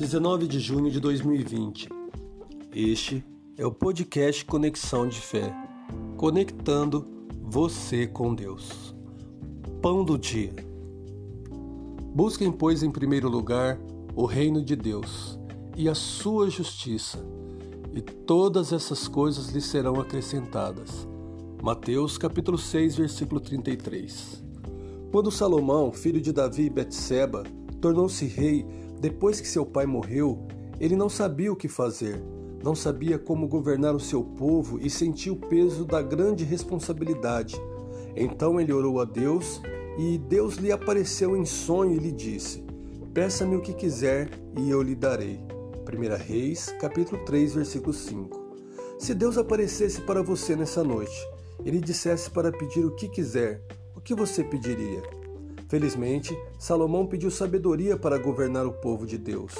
19 de junho de 2020. Este é o podcast Conexão de Fé, conectando você com Deus. Pão do dia. Busquem, pois, em primeiro lugar o reino de Deus e a sua justiça, e todas essas coisas lhe serão acrescentadas. Mateus capítulo 6, versículo 33. Quando Salomão, filho de Davi e Betseba, tornou-se rei, depois que seu pai morreu, ele não sabia o que fazer, não sabia como governar o seu povo e sentia o peso da grande responsabilidade. Então ele orou a Deus e Deus lhe apareceu em sonho e lhe disse: Peça-me o que quiser e eu lhe darei. 1 Reis, capítulo 3, versículo 5. Se Deus aparecesse para você nessa noite e lhe dissesse para pedir o que quiser, o que você pediria? Felizmente, Salomão pediu sabedoria para governar o povo de Deus.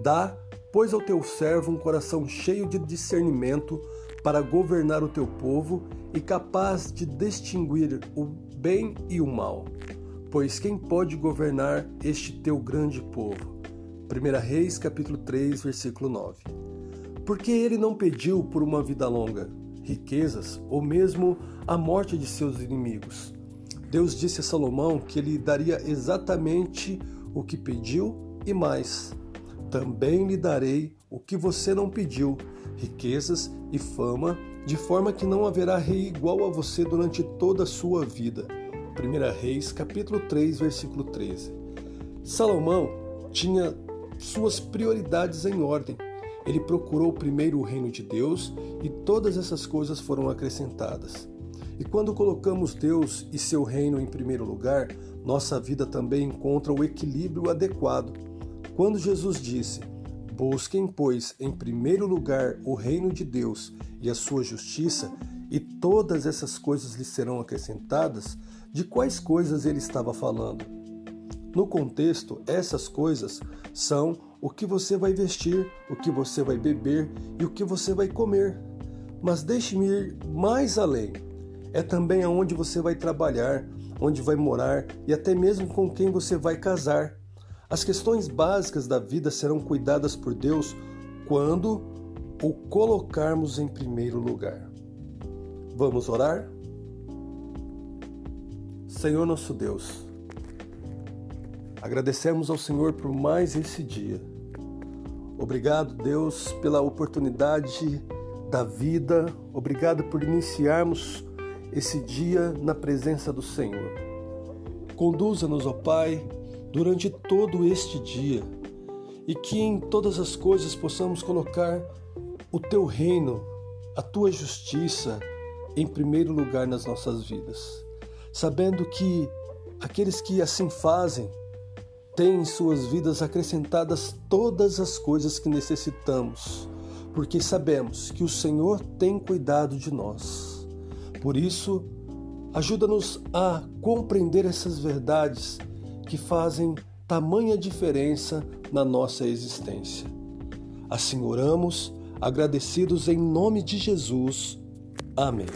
Dá, pois, ao teu servo um coração cheio de discernimento para governar o teu povo e capaz de distinguir o bem e o mal. Pois quem pode governar este teu grande povo? 1 Reis capítulo 3, versículo 9. Porque ele não pediu por uma vida longa, riquezas ou mesmo a morte de seus inimigos Deus disse a Salomão que ele daria exatamente o que pediu e mais. Também lhe darei o que você não pediu, riquezas e fama, de forma que não haverá rei igual a você durante toda a sua vida. 1 Reis, capítulo 3, versículo 13. Salomão tinha suas prioridades em ordem. Ele procurou primeiro o reino de Deus e todas essas coisas foram acrescentadas. E quando colocamos Deus e seu reino em primeiro lugar, nossa vida também encontra o equilíbrio adequado. Quando Jesus disse: Busquem, pois, em primeiro lugar o reino de Deus e a sua justiça, e todas essas coisas lhe serão acrescentadas, de quais coisas ele estava falando? No contexto, essas coisas são o que você vai vestir, o que você vai beber e o que você vai comer. Mas deixe-me ir mais além é também aonde você vai trabalhar, onde vai morar e até mesmo com quem você vai casar. As questões básicas da vida serão cuidadas por Deus quando o colocarmos em primeiro lugar. Vamos orar? Senhor nosso Deus, agradecemos ao Senhor por mais esse dia. Obrigado, Deus, pela oportunidade da vida. Obrigado por iniciarmos esse dia na presença do Senhor. Conduza-nos, ó Pai, durante todo este dia e que em todas as coisas possamos colocar o Teu reino, a Tua justiça em primeiro lugar nas nossas vidas, sabendo que aqueles que assim fazem têm em suas vidas acrescentadas todas as coisas que necessitamos, porque sabemos que o Senhor tem cuidado de nós. Por isso, ajuda-nos a compreender essas verdades que fazem tamanha diferença na nossa existência. Assim oramos, agradecidos em nome de Jesus. Amém.